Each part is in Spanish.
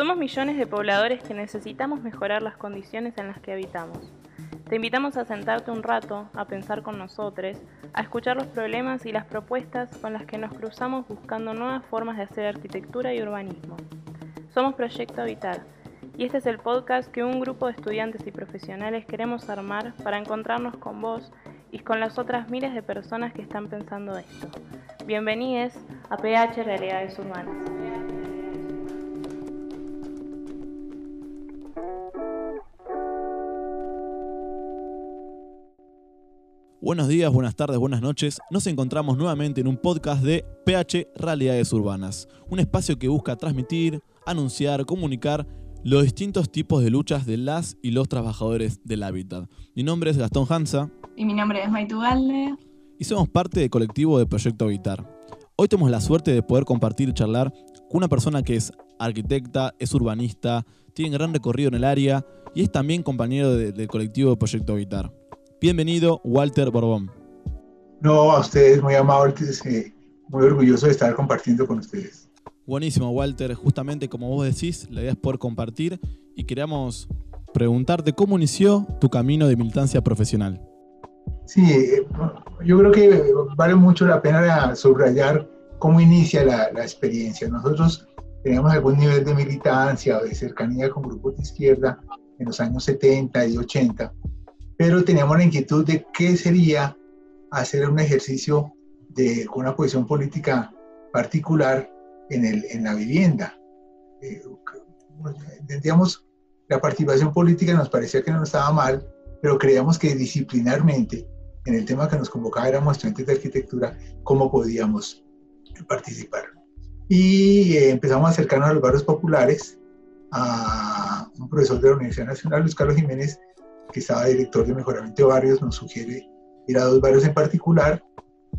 Somos millones de pobladores que necesitamos mejorar las condiciones en las que habitamos. Te invitamos a sentarte un rato, a pensar con nosotros, a escuchar los problemas y las propuestas con las que nos cruzamos buscando nuevas formas de hacer arquitectura y urbanismo. Somos Proyecto Habitar y este es el podcast que un grupo de estudiantes y profesionales queremos armar para encontrarnos con vos y con las otras miles de personas que están pensando esto. Bienvenidos a PH Realidades Urbanas. Buenos días, buenas tardes, buenas noches. Nos encontramos nuevamente en un podcast de PH Realidades Urbanas, un espacio que busca transmitir, anunciar, comunicar los distintos tipos de luchas de las y los trabajadores del hábitat. Mi nombre es Gastón Hansa. Y mi nombre es Maitu Galde. Y somos parte del colectivo de Proyecto Habitar. Hoy tenemos la suerte de poder compartir y charlar con una persona que es arquitecta, es urbanista, tiene gran recorrido en el área y es también compañero del colectivo de Proyecto Habitar. Bienvenido, Walter Borbón. No, a ustedes, muy amables, eh, muy orgulloso de estar compartiendo con ustedes. Buenísimo, Walter. Justamente como vos decís, la idea es poder compartir y queríamos preguntarte cómo inició tu camino de militancia profesional. Sí, eh, yo creo que vale mucho la pena subrayar cómo inicia la, la experiencia. Nosotros teníamos algún nivel de militancia o de cercanía con grupos de izquierda en los años 70 y 80, pero teníamos la inquietud de qué sería hacer un ejercicio de una posición política particular en, el, en la vivienda. Eh, la participación política nos parecía que no estaba mal, pero creíamos que disciplinarmente, en el tema que nos convocaba éramos estudiantes de arquitectura, cómo podíamos participar. Y eh, empezamos a acercarnos a los barrios populares, a un profesor de la Universidad Nacional, Luis Carlos Jiménez, que estaba director de mejoramiento de barrios, nos sugiere ir a dos barrios en particular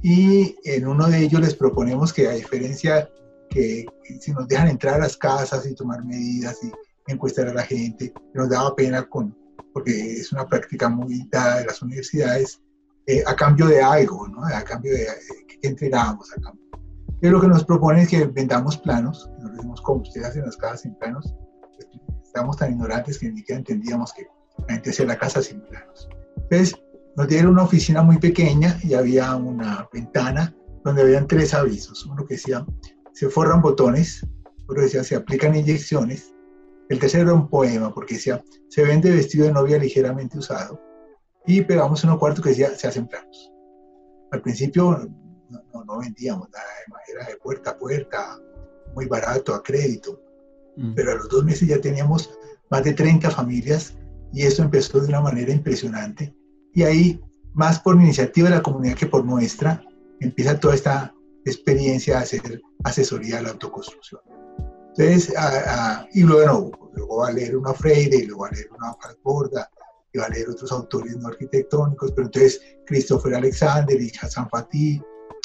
y en uno de ellos les proponemos que a diferencia que si nos dejan entrar a las casas y tomar medidas y encuestar a la gente, nos daba pena con, porque es una práctica muy dada de las universidades, eh, a cambio de algo, ¿no? a cambio de que entregamos a cambio. Pero lo que nos propone es que vendamos planos, nos decimos cómo ustedes hacen las casas sin planos, estamos tan ignorantes que ni siquiera entendíamos que la gente hacía la casa sin planos. Entonces, nos dieron una oficina muy pequeña y había una ventana donde habían tres avisos. Uno que decía, se forran botones, otro decía, se aplican inyecciones. El tercero era un poema, porque decía, se vende vestido de novia ligeramente usado. Y pegamos uno cuarto que decía, se hacen planos. Al principio no, no, vendíamos nada, era de puerta a puerta, muy barato, a crédito. Mm. Pero a los dos meses ya teníamos más de 30 familias y esto empezó de una manera impresionante. Y ahí, más por iniciativa de la comunidad que por nuestra, empieza toda esta experiencia de hacer asesoría a la autoconstrucción. Entonces, y luego, luego va a leer una Freire, y luego va a leer una Borda, y va a leer otros autores no arquitectónicos, pero entonces Christopher Alexander y Hassan Fatih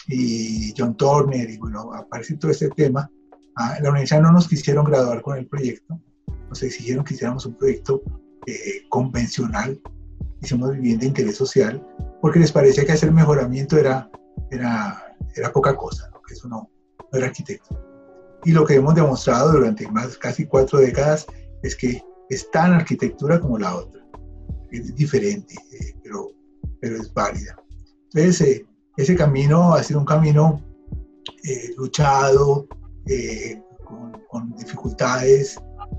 y John Turner, y bueno, aparece todo este tema. Ah, la universidad no nos quisieron graduar con el proyecto, nos exigieron que hiciéramos un proyecto eh, convencional, hicimos vivienda de interés social, porque les parecía que hacer mejoramiento era, era era poca cosa, que eso no, era arquitecto. Y lo que hemos demostrado durante más casi cuatro décadas es que es tan arquitectura como la otra. Es diferente, eh, pero, pero es válida. Entonces, eh, ese camino ha sido un camino eh, luchado, con, con, dificultades.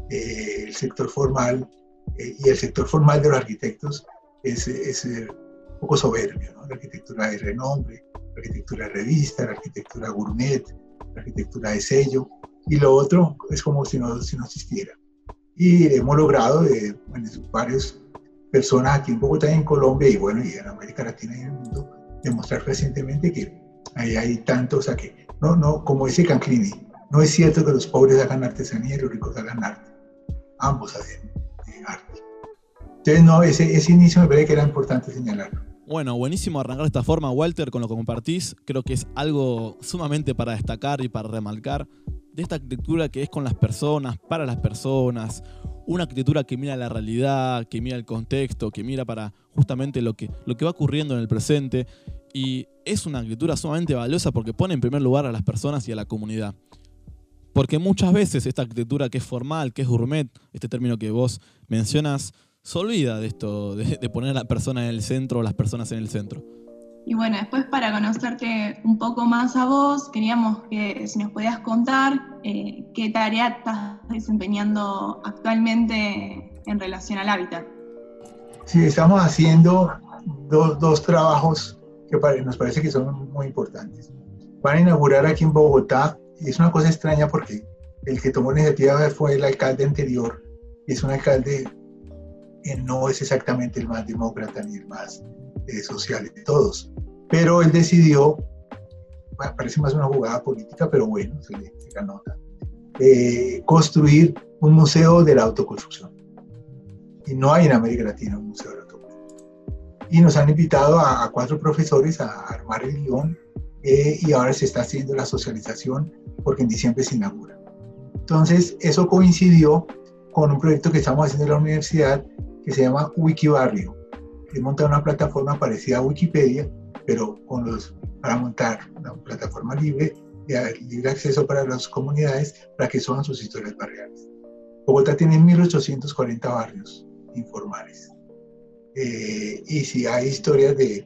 el sector formal y el sector formal de los arquitectos es, es un poco soberbio, ¿no? la arquitectura de renombre, arquitectura de revista, la arquitectura gourmet, la arquitectura de sello, y lo otro es como si no, si no existiera. Y hemos logrado, eh, varias personas aquí en Bogotá en Colombia, y bueno, y en América Latina y en el mundo, demostrar recientemente que ahí hay tantos, o sea que, no, no, como dice Canclini, no es cierto que los pobres hagan artesanía y los ricos hagan arte. Ambos hacen eh. Entonces, no, ese, inicio me parece que era importante señalarlo. Bueno, buenísimo arrancar de esta forma, Walter, con lo que compartís. Creo que es algo sumamente para destacar y para remarcar de esta arquitectura que es con las personas, para las personas, una arquitectura que mira la realidad, que mira el contexto, que mira para justamente lo que, lo que va ocurriendo en el presente. Y es una arquitectura sumamente valiosa porque pone en primer lugar a las personas y a la comunidad. Porque muchas veces esta arquitectura que es formal, que es gourmet, este término que vos mencionas, se olvida de esto, de, poner a la persona en el centro o las personas en el centro. Y bueno, después para conocerte un poco más a vos, queríamos que si nos podías contar eh, qué tarea estás desempeñando actualmente en relación al hábitat. Sí, estamos haciendo dos, dos trabajos que nos parece que son muy importantes. Van a inaugurar aquí en Bogotá, y es una cosa extraña porque el que tomó la iniciativa fue el alcalde anterior, y es un alcalde no es exactamente el más demócrata ni el más eh, social de todos, pero él decidió, parece más una jugada política, pero bueno, se le, se nota, eh, construir un museo de la autoconstrucción. Y no hay en América Latina un museo de la autoconstrucción. Y nos han invitado a, cuatro profesores a armar el guion eh, y ahora se está haciendo la socialización porque en diciembre se inaugura. Entonces, eso coincidió con un proyecto que estamos haciendo en la universidad que se llama Wikibarrio. Es montar una plataforma parecida a Wikipedia, pero con los, para montar una plataforma libre, de libre acceso para las comunidades para que suban sus historias barriales. Bogotá tiene 1.840 barrios informales. Eh, y si hay historias de,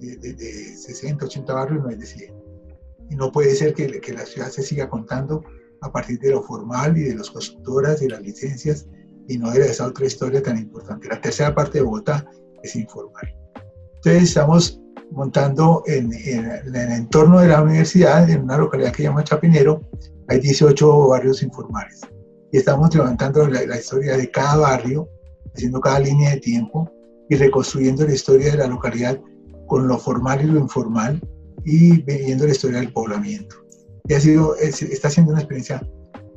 de, 60, 80 barrios, no es de 100. Y no puede ser que, que la ciudad se siga contando a partir de lo formal y de las constructoras y las licencias y no era esa otra historia tan importante. La tercera parte de Bogotá es informal. Entonces estamos montando en, el entorno de la universidad, en una localidad que se llama Chapinero, hay 18 barrios informales. Y estamos levantando la, historia de cada barrio, haciendo cada línea de tiempo y reconstruyendo la historia de la localidad con lo formal y lo informal y viendo la historia del poblamiento. Y ha sido, está siendo una experiencia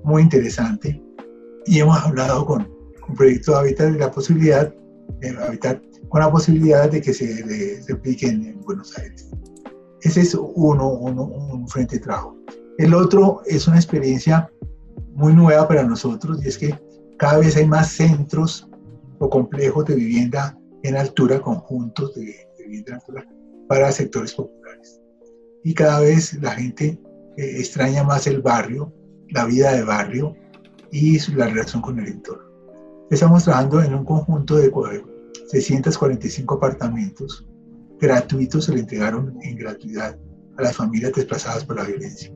muy interesante y hemos hablado con, un proyecto de hábitat y la posibilidad, de hábitat, con la posibilidad de que se replique en, Buenos Aires. Ese es uno, un frente de trabajo. El otro es una experiencia muy nueva para nosotros y es que cada vez hay más centros o complejos de vivienda en altura, conjuntos de, vivienda en altura para sectores populares. Y cada vez la gente eh, extraña más el barrio, la vida de barrio y la relación con el entorno. Estamos trabajando en un conjunto de 645 apartamentos gratuitos, se le entregaron en gratuidad a las familias desplazadas por la violencia.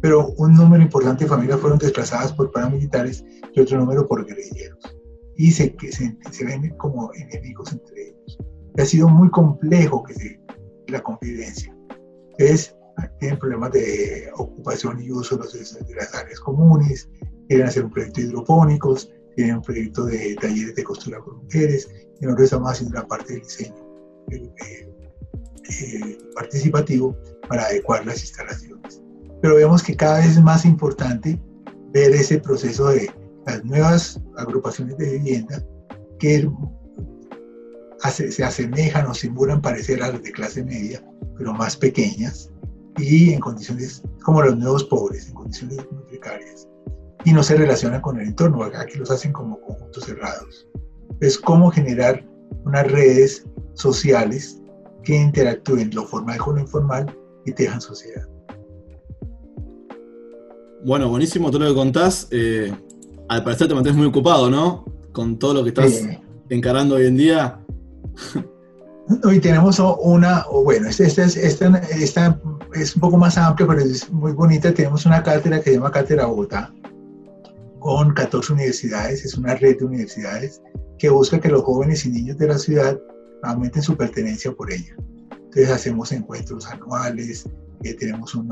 Pero un número importante de familias fueron desplazadas por paramilitares y otro número por guerrilleros. Y se, se, se ven como enemigos entre ellos. Y ha sido muy complejo que se, la convivencia. Entonces, tienen problemas de ocupación y uso de las áreas comunes, quieren hacer un proyecto hidropónicos, tienen un proyecto de talleres de costura con mujeres, y nosotros estamos haciendo la parte del diseño eh, eh, participativo para adecuar las instalaciones. Pero vemos que cada vez es más importante ver ese proceso de las nuevas agrupaciones de vivienda que se asemejan o simulan parecer a las de clase media, pero más pequeñas y en condiciones como los nuevos pobres, en condiciones muy precarias y no se relaciona con el entorno. Aquí los hacen como conjuntos cerrados. Es cómo generar unas redes sociales que interactúen lo formal con lo informal y tejan sociedad. Bueno, buenísimo todo lo que contás. Eh, al parecer te mantienes muy ocupado, ¿no? Con todo lo que estás encarando hoy en día. Hoy tenemos una, bueno, esta, esta, esta, esta, es un poco más amplia, pero es muy bonita. Tenemos una cátedra que se llama Cátedra Bogotá, con 14 universidades, es una red de universidades que busca que los jóvenes y niños de la ciudad aumenten su pertenencia por ella. Entonces hacemos encuentros anuales, eh, tenemos un,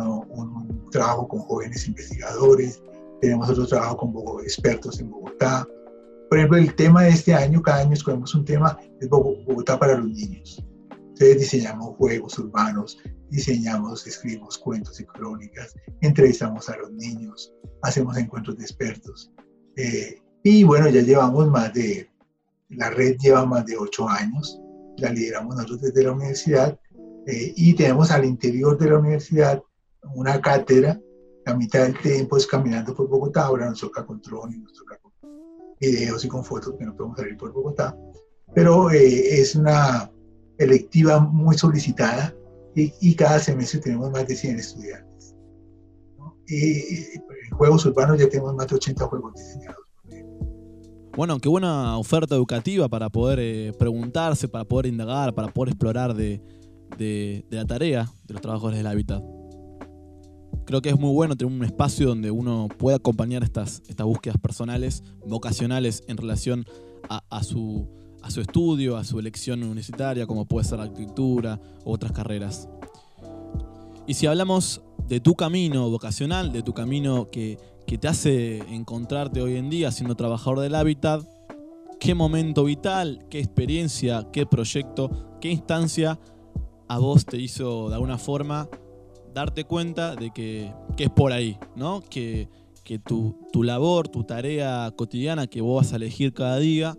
trabajo con jóvenes investigadores, tenemos otro trabajo con expertos en Bogotá. Por ejemplo, el tema de este año, cada año escogemos un tema, es Bogotá para los niños. Entonces diseñamos juegos urbanos, diseñamos, escribimos cuentos y crónicas, entrevistamos a los niños, hacemos encuentros de expertos. Eh, y bueno, ya llevamos más de, la red lleva más de ocho años, la lideramos nosotros desde la universidad eh, y tenemos al interior de la universidad una cátedra, la mitad del tiempo es caminando por Bogotá, ahora nos toca con y nos toca con videos y con fotos que no podemos salir por Bogotá, pero eh, es una electiva muy solicitada y, cada semestre tenemos más de 100 estudiantes. y en juegos urbanos ya tenemos más de 80 juegos diseñados. Bueno, qué buena oferta educativa para poder eh, preguntarse, para poder indagar, para poder explorar de, la tarea de los trabajadores del hábitat. Creo que es muy bueno tener un espacio donde uno pueda acompañar estas, estas búsquedas personales, vocacionales en relación a, su, a su estudio, a su elección universitaria, como puede ser la arquitectura u otras carreras. Y si hablamos de tu camino vocacional, de tu camino que, que te hace encontrarte hoy en día siendo trabajador del hábitat, qué momento vital, qué experiencia, qué proyecto, qué instancia a vos te hizo de alguna forma darte cuenta de que, es por ahí, ¿no? Que, tu, labor, tu tarea cotidiana que vos vas a elegir cada día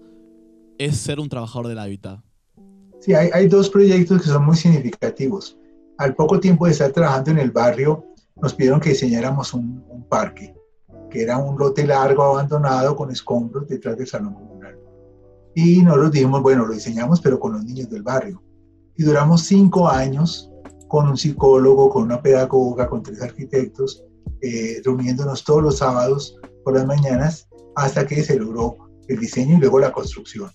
es ser un trabajador del hábitat. Sí, hay, dos proyectos que son muy significativos. Al poco tiempo de estar trabajando en el barrio, nos pidieron que diseñáramos un, un parque que era un lote largo abandonado con escombros detrás del salón comunal. Y nosotros dijimos, bueno, lo diseñamos pero con los niños del barrio. Y duramos cinco años con un psicólogo, con una pedagoga, con tres arquitectos, eh, reuniéndonos todos los sábados por las mañanas hasta que se logró el diseño y luego la construcción.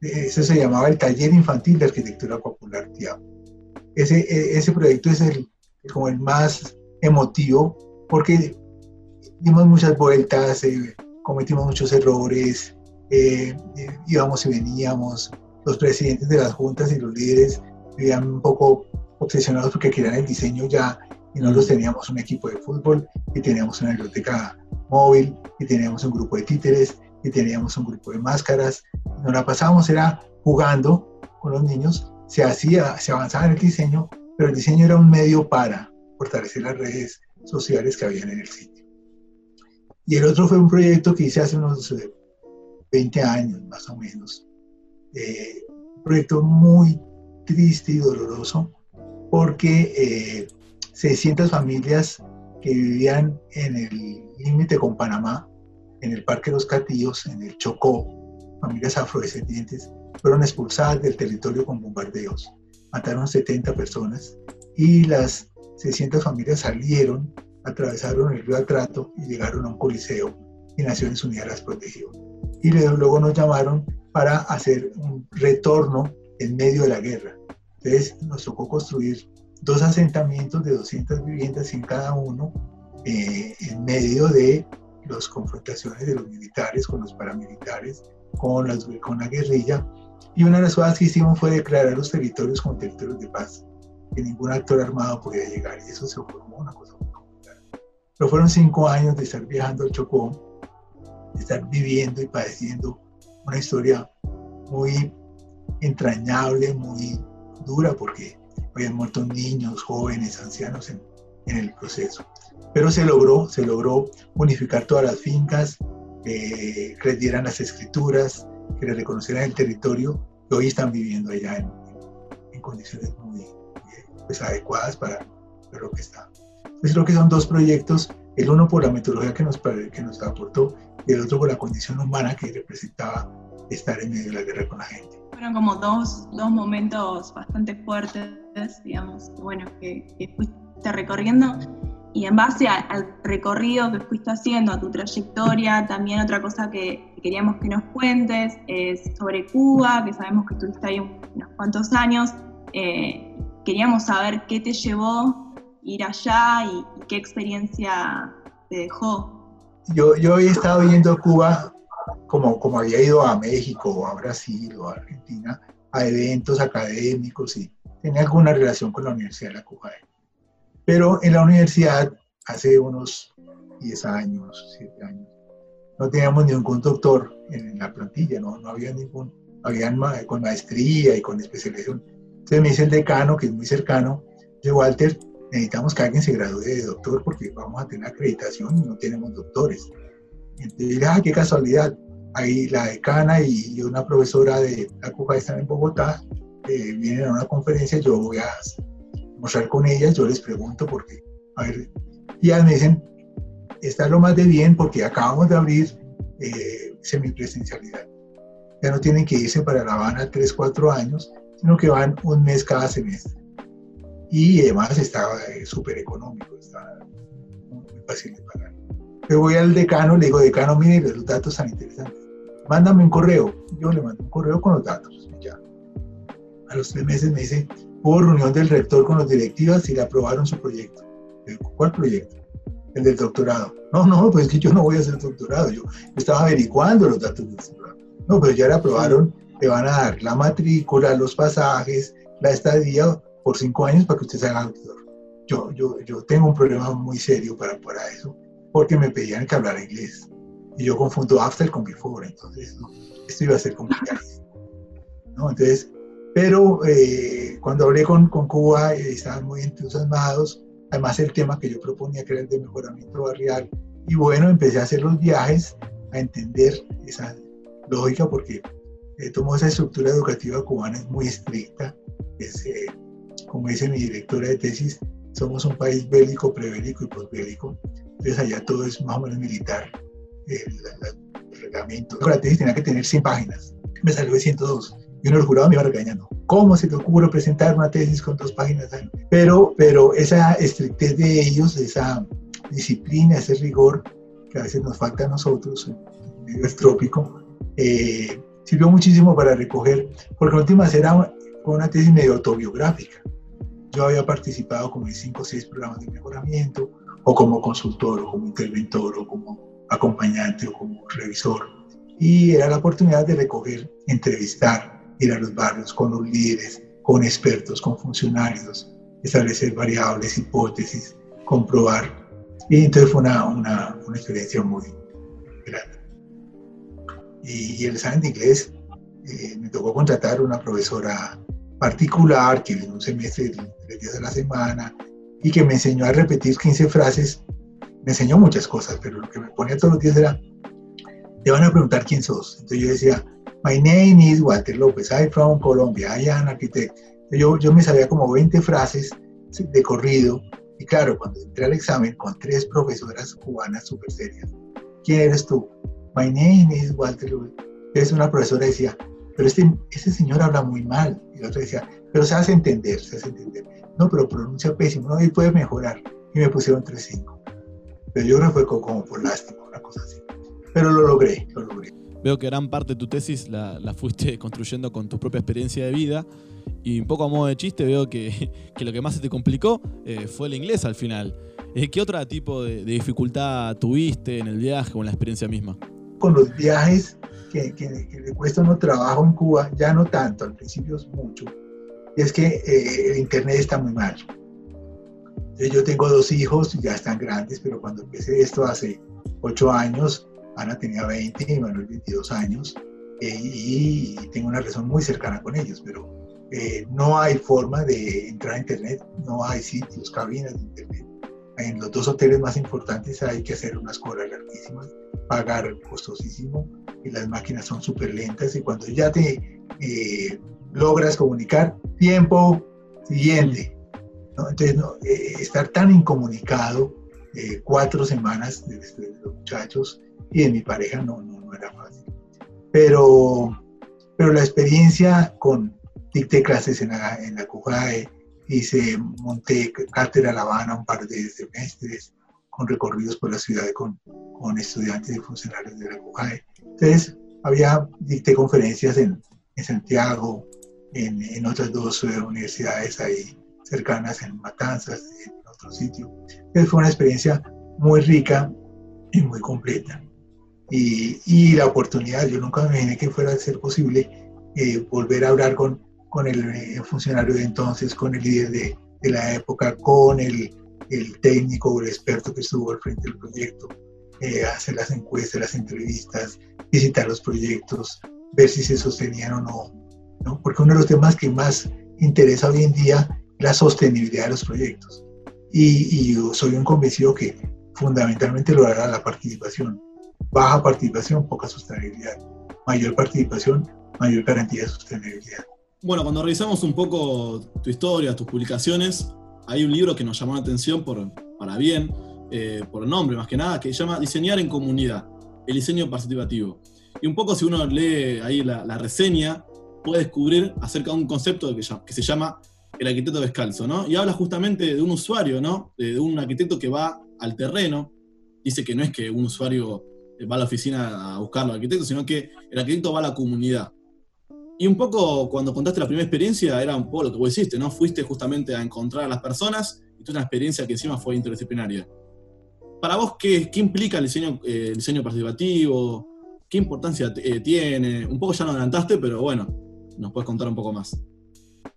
Eso se llamaba el Taller Infantil de Arquitectura Popular TIAP. Ese, e, ese proyecto es el, como el más emotivo porque dimos muchas vueltas, eh, cometimos muchos errores, eh, eh, íbamos y veníamos. Los presidentes de las juntas y los líderes vivían un poco obsesionados porque querían el diseño ya y nosotros teníamos un equipo de fútbol y teníamos una biblioteca móvil y teníamos un grupo de títeres y teníamos un grupo de máscaras. Nos la pasábamos era jugando con los niños, se hacía, se avanzaba en el diseño, pero el diseño era un medio para fortalecer las redes sociales que habían en el sitio. Y el otro fue un proyecto que hice hace unos 20 eh, años, más o menos. Eh, un proyecto muy triste y doloroso porque 600 eh, familias que vivían en el límite con Panamá, en el Parque Los Catillos, en el Chocó, familias afrodescendientes, fueron expulsadas del territorio con bombardeos. Mataron 70 personas y las 600 familias salieron atravesaron el río Atrato y llegaron a un coliseo y Naciones Unidas las protegió. Y luego nos llamaron para hacer un retorno en medio de la guerra. Entonces nos tocó construir dos asentamientos de 200 viviendas en cada uno eh, en medio de las confrontaciones de los militares con los paramilitares, con, las, con la guerrilla. Y una de las cosas que hicimos fue declarar los territorios como territorios de paz, que ningún actor armado podía llegar. Y eso se formó una cosa pero fueron cinco años de estar viajando al Chocó, de estar viviendo y padeciendo una historia muy entrañable, muy dura, porque habían muerto niños, jóvenes, ancianos en, el proceso. Pero se logró, se logró unificar todas las fincas, que les dieran las escrituras, que les reconocieran el territorio, que hoy están viviendo allá en, condiciones muy, pues, adecuadas para, para lo que está. Pues creo que son dos proyectos, el uno por la metodología que nos, que nos aportó y el otro por la condición humana que representaba estar en medio de la guerra con la gente. Fueron como dos, dos momentos bastante fuertes, digamos, bueno, que, fuiste recorriendo y en base al recorrido que fuiste haciendo, a tu trayectoria, también otra cosa que queríamos que nos cuentes es sobre Cuba, que sabemos que estuviste ahí unos cuantos años. Eh, queríamos saber qué te llevó ir allá y, qué experiencia te dejó. Yo, yo he estado viendo Cuba como, como había ido a México a Brasil o a Argentina a eventos académicos y tenía alguna relación con la Universidad de la Cuba. Pero en la universidad, hace unos 10 años, 7 años, no teníamos ningún doctor en la plantilla, no, había ningún, habían con maestría y con especialización. Entonces me dice el decano, que es muy cercano, de Walter, necesitamos que alguien se gradúe de doctor porque vamos a tener acreditación y no tenemos doctores. Entonces, ah, qué casualidad. Ahí la decana y una profesora de la están en Bogotá, eh, vienen a una conferencia, yo voy a mostrar con ellas, yo les pregunto porque, a ver, y ellas me dicen, está lo más de bien porque acabamos de abrir eh, semipresencialidad. Ya no tienen que irse para La Habana 3, 4 años, sino que van un mes cada semestre y además estaba eh, súper económico, está muy fácil de pagar. Yo voy al decano, le digo, decano, mire, los datos tan interesantes. Mándame un correo. Yo le mando un correo con los datos. Ya. A los tres meses me dice, hubo reunión del rector con los directivas y le aprobaron su proyecto. ¿Cuál proyecto? El del doctorado. No, no, pues es que yo no voy a hacer doctorado. Yo, estaba averiguando los datos del doctorado. No, pero ya le aprobaron, le van a dar la matrícula, los pasajes, la estadía por cinco años para que usted sea doctor. Yo, yo, yo tengo un problema muy serio para, para eso, porque me pedían que hablara inglés. Y yo confundo after con before, entonces esto iba a ser complicado. ¿no? Entonces, pero eh, cuando hablé con, con Cuba, eh, estaban muy entusiasmados. Además, el tema que yo proponía, que era el de mejoramiento barrial. Y bueno, empecé a hacer los viajes, a entender esa lógica, porque eh, tomó esa estructura educativa cubana, es muy estricta. Es, eh, como dice mi directora de tesis, somos un país bélico, prebélico y posbélico. Entonces, allá todo es más o menos militar. El, reglamento. La tesis tenía que tener 100 páginas. Me salió de 102 y uno del jurado me iba regañando. ¿Cómo se te ocurre presentar una tesis con dos páginas? Pero, pero esa estrictez de ellos, esa disciplina, ese rigor que a veces nos falta a nosotros, medio estrópico, eh, sirvió muchísimo para recoger, porque en últimas era una tesis medio autobiográfica. Yo había participado como en cinco o seis programas de mejoramiento, o como consultor, o como interventor, o como acompañante, o como revisor. Y era la oportunidad de recoger, entrevistar, ir a los barrios con los líderes, con expertos, con funcionarios, establecer variables, hipótesis, comprobar. Y entonces fue una, una, una experiencia muy grande. Y, y, el examen de inglés eh, me tocó contratar una profesora particular que en un semestre, tres días a la semana, y que me enseñó a repetir 15 frases. Me enseñó muchas cosas, pero lo que me ponía todos los días era, te van a preguntar quién sos. Entonces yo decía, My name is Walter López, I'm from Colombia, I am architect. Yo, yo me sabía como 20 frases de corrido y claro, cuando entré al examen con tres profesoras cubanas súper serias, ¿quién eres tú? My name is Walter López. Entonces una profesora decía, pero este, este señor habla muy mal. Y la otra decía, pero se hace entender, se hace entender. No, pero pronuncia pésimo, no, y puede mejorar. Y me pusieron 3-5. Pero yo creo que fue como por lástima, una cosa así. Pero lo logré, lo logré. Veo que gran parte de tu tesis la, la, fuiste construyendo con tu propia experiencia de vida y un poco a modo de chiste veo que, que lo que más se te complicó eh, fue el inglés al final. Eh, ¿Qué otro tipo de, de, dificultad tuviste en el viaje o en la experiencia misma? Con los viajes que, que, que le cuesta uno trabajo en Cuba, ya no tanto, al principio es mucho, es que eh, el internet está muy mal. Yo tengo dos hijos, ya están grandes, pero cuando empecé esto hace ocho años, Ana tenía 20 y Manuel 22 años eh, y tengo una relación muy cercana con ellos, pero eh, no hay forma de entrar a Internet, no hay sitios, cabinas de Internet. En los dos hoteles más importantes hay que hacer unas colas larguísimas, pagar costosísimo y las máquinas son súper lentas y cuando ya te eh, logras comunicar, tiempo siguiente. ¿no? Entonces, no, eh, estar tan incomunicado, eh, cuatro semanas de, de, los muchachos, y de mi pareja no, no, no era fácil. Pero, pero la experiencia con, dicté clases en la, en la CUJAE, hice, monté cátedra La Habana un par de semestres, con recorridos por la ciudad con, con estudiantes y funcionarios de la CUJAE. Entonces, había, dicté conferencias en, en Santiago, en, en, otras dos universidades ahí cercanas, en Matanzas, en otro sitio. Entonces, fue una experiencia muy rica y muy completa y, y, la oportunidad, yo nunca me imaginé que fuera a ser posible eh, volver a hablar con, con el, el, funcionario de entonces, con el líder de, de la época, con el, el, técnico o el experto que estuvo al frente del proyecto, eh, hacer las encuestas, las entrevistas, visitar los proyectos, ver si se sostenían o no, no, porque uno de los temas que más interesa hoy en día es la sostenibilidad de los proyectos. Y, y yo soy un convencido que fundamentalmente lo hará la participación baja participación, poca sostenibilidad. Mayor participación, mayor garantía de sostenibilidad. Bueno, cuando revisamos un poco tu historia, tus publicaciones, hay un libro que nos llamó la atención por, para bien, eh, por nombre más que nada, que se llama Diseñar en Comunidad, el diseño participativo. Y un poco si uno lee ahí la, reseña, puede descubrir acerca de un concepto que, que, se llama el arquitecto descalzo, ¿no? Y habla justamente de un usuario, ¿no? De un arquitecto que va al terreno. Dice que no es que un usuario va a la oficina a buscar al arquitecto, sino que el arquitecto va a la comunidad. Y un poco cuando contaste la primera experiencia, era un poco lo que vos hiciste, ¿no? Fuiste justamente a encontrar a las personas y tuve una experiencia que encima fue interdisciplinaria. Para vos, ¿qué, qué implica el diseño, eh, participativo? ¿Qué importancia eh, tiene? Un poco ya lo adelantaste, pero bueno, nos puedes contar un poco más.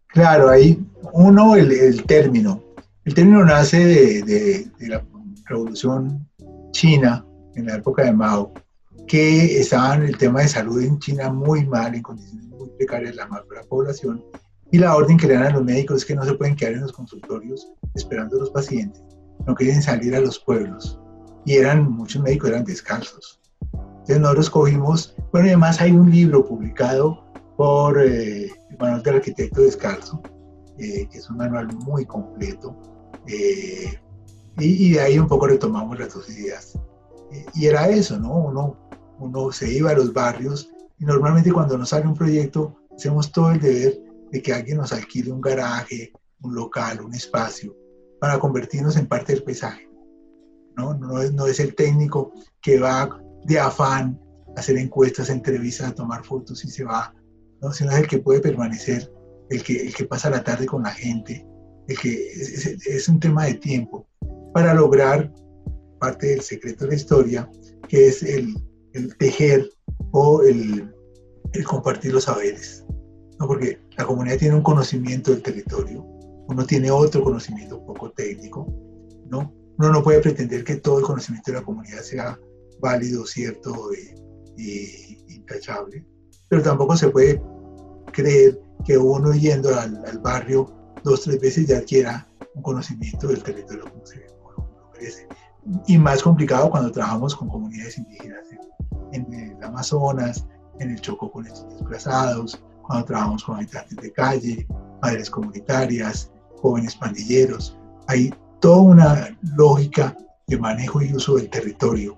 Claro, ahí uno, el, término. El término nace de, la revolución china en la época de Mao, que estaban el tema de salud en China muy mal, en condiciones muy precarias, la más la población, y la orden que le dan a los médicos es que no se pueden quedar en los consultorios esperando a los pacientes, no quieren salir a los pueblos. Y eran, muchos médicos eran descalzos. Entonces nosotros cogimos, bueno, además hay un libro publicado por eh, el Manual del Arquitecto Descalzo, eh, que es un manual muy completo, eh, y, y, de ahí un poco retomamos las dos ideas. Y era eso, ¿no? Uno, uno se iba a los barrios y normalmente cuando nos sale un proyecto hacemos todo el deber de que alguien nos alquile un garaje, un local, un espacio, para convertirnos en parte del paisaje. No, no, es, no es el técnico que va de afán a hacer encuestas, entrevistas, a tomar fotos y se va, ¿no? sino es el que puede permanecer, el que, el que pasa la tarde con la gente, el que es, es un tema de tiempo para lograr parte del secreto de la historia, que es el, el tejer o el, el compartir los saberes. ¿no? Porque la comunidad tiene un conocimiento del territorio, uno tiene otro conocimiento un poco técnico, ¿no? Uno no puede pretender que todo el conocimiento de la comunidad sea válido, cierto y, intachable, pero tampoco se puede creer que uno yendo al, barrio dos, tres veces ya adquiera un conocimiento del territorio como se merece. Y más complicado cuando trabajamos con comunidades indígenas en, en el Amazonas, en el Chocó con estos desplazados, cuando trabajamos con habitantes de calle, madres comunitarias, jóvenes pandilleros. Hay toda una lógica de manejo y uso del territorio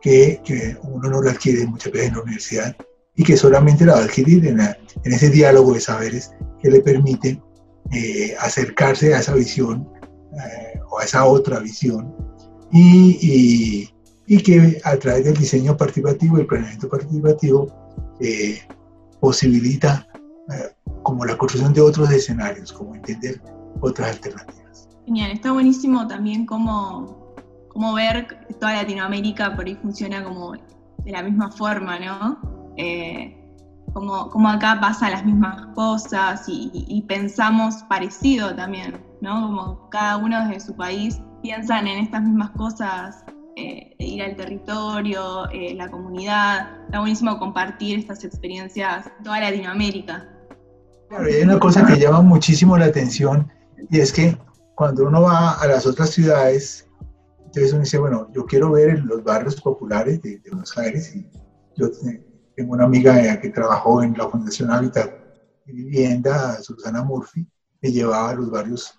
que, que uno no la adquiere muchas veces en la universidad y que solamente la va a adquirir en, en ese diálogo de saberes que le permite eh, acercarse a esa visión eh, o a esa otra visión y, y, y, que a través del diseño participativo, el planeamiento participativo, eh, posibilita como la construcción de otros escenarios, como entender otras alternativas. Genial, está buenísimo también cómo, cómo ver toda Latinoamérica por ahí funciona como de la misma forma, ¿no? Eh, como, como, acá pasan las mismas cosas y, pensamos parecido también, ¿no? Como cada uno desde su país piensan en estas mismas cosas, eh, ir al territorio, eh, la comunidad. Está buenísimo compartir estas experiencias en toda Latinoamérica. Claro, hay una cosa que llama muchísimo la atención y es que cuando uno va a las otras ciudades, entonces uno dice, bueno, yo quiero ver los barrios populares de, Buenos Aires y yo tengo una amiga que trabajó en la Fundación Hábitat y Vivienda, Susana Murphy, que llevaba a los barrios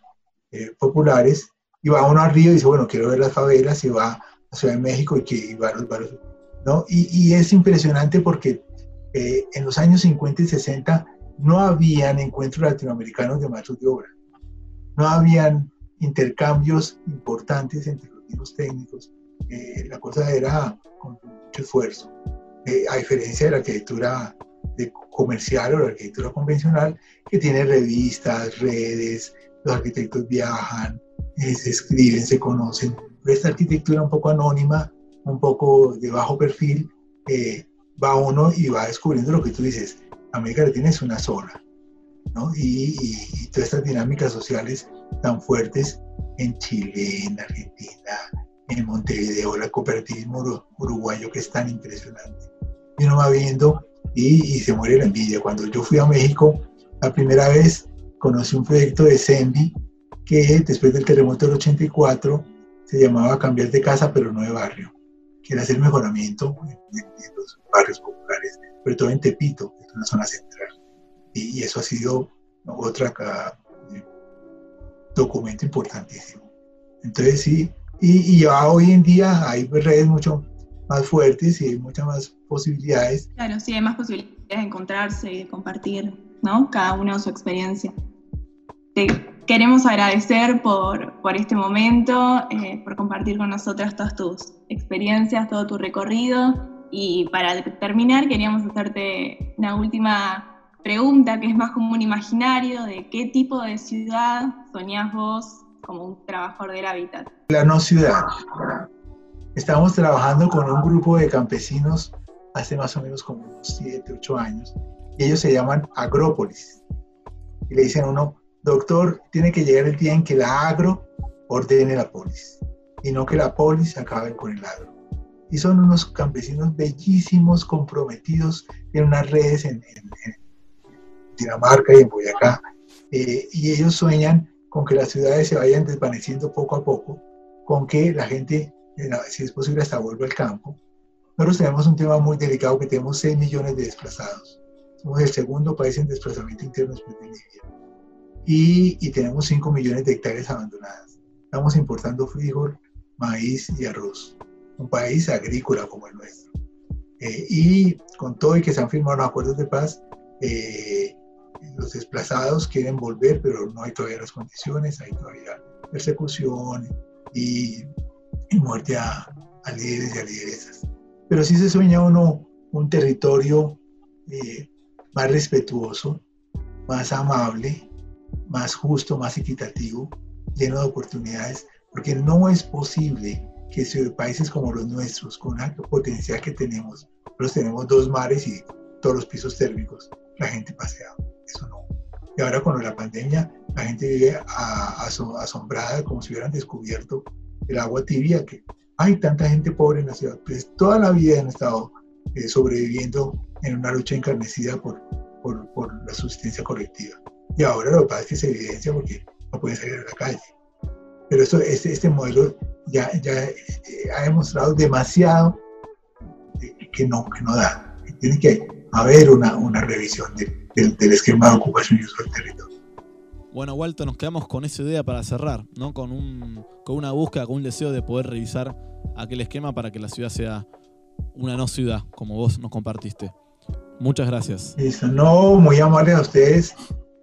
eh, populares y va uno al río y dice, bueno, quiero ver las favelas y va a Ciudad de México y que va a los barrios, ¿no? Y, y es impresionante porque eh, en los años 50 y 60 no habían encuentros latinoamericanos de maestros de obra no habían intercambios importantes entre los mismos técnicos. Eh, la cosa era con mucho esfuerzo. Eh, a diferencia de la arquitectura de comercial o la arquitectura convencional, que tiene revistas, redes, los arquitectos viajan, eh, se escriben, se conocen. esta arquitectura un poco anónima, un poco de bajo perfil, va uno y va descubriendo lo que tú dices. América Latina es una sola y, todas estas dinámicas sociales tan fuertes en Chile, en Argentina, en Montevideo, el cooperativismo uruguayo que es tan impresionante. Y uno va viendo y, se muere la envidia. Cuando yo fui a México, la primera vez conocí un proyecto de CENVI que después del terremoto del 84 se llamaba Cambiar de casa pero no de barrio, que era hacer mejoramiento en, los barrios populares, sobre todo en Tepito, que es una zona central y, eso ha sido otro documento importantísimo. Entonces sí, y, ya hoy en día hay redes mucho más fuertes y hay muchas más posibilidades. Claro, sí, hay más posibilidades de encontrarse y de compartir, ¿no? Cada uno su experiencia. Te queremos agradecer por, por este momento, eh, por compartir con nosotras todas tus experiencias, todo tu recorrido. Y para terminar, queríamos hacerte una última pregunta que es más como un imaginario de qué tipo de ciudad soñás vos como un trabajador del hábitat. La no ciudad. Estamos trabajando con un grupo de campesinos hace más o menos como unos 7, 8 años y ellos se llaman agrópolis. Y le dicen a uno, doctor, tiene que llegar el día en que la agro ordene la polis y no que la polis acabe con el agro. Y son unos campesinos bellísimos, comprometidos, tienen unas redes en, Dinamarca y en Boyacá, eh, y ellos sueñan con que las ciudades se vayan desvaneciendo poco a poco, con que la gente, eh, si es posible, hasta vuelva al campo. Nosotros tenemos un tema muy delicado que tenemos 6 millones de desplazados. Somos el segundo país en desplazamiento interno después de Libia y, tenemos 5 millones de hectáreas abandonadas. Estamos importando frijol, maíz y arroz. Un país agrícola como el nuestro. Eh, y con todo y que se han firmado los acuerdos de paz, eh, los desplazados quieren volver, pero no hay todavía las condiciones, hay todavía persecución y, muerte a, líderes y a lideresas. Pero sí se sueña uno un territorio eh, más respetuoso, más amable, más justo, más equitativo, lleno de oportunidades, porque no es posible que países como los nuestros, con la potencial que tenemos, nosotros tenemos dos mares y todos los pisos térmicos, la gente pasea, eso no. Y ahora con la pandemia, la gente vive asombrada como si hubieran descubierto el agua tibia, que hay tanta gente pobre en la ciudad, pues toda la vida han estado eh, sobreviviendo en una lucha encarnecida por, por, por la subsistencia colectiva. Y ahora lo que pasa es que se evidencia porque no pueden salir a la calle. Pero esto, este, este modelo ya, ya eh, ha demostrado demasiado que no, que no da. Tiene que haber una, una revisión del esquema de ocupación y uso del territorio. Bueno, Walter, nos quedamos con esa idea para cerrar, ¿no? Con, un, con una búsqueda, con un deseo de poder revisar aquel esquema para que la ciudad sea una no ciudad, como vos nos compartiste. Muchas gracias. Eso, no, muy amable a ustedes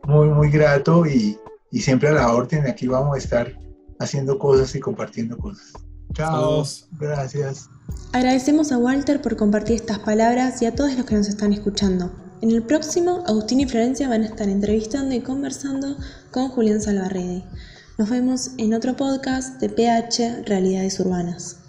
muy, muy grato y, y siempre a la orden. Aquí vamos a estar haciendo cosas y compartiendo cosas. Chao. Gracias. Agradecemos a Walter por compartir estas palabras y a todos los que nos están escuchando. En el próximo, Agustín y Florencia van a estar entrevistando y conversando con Julián Salvarredi. Nos vemos en otro podcast de PH Realidades Urbanas.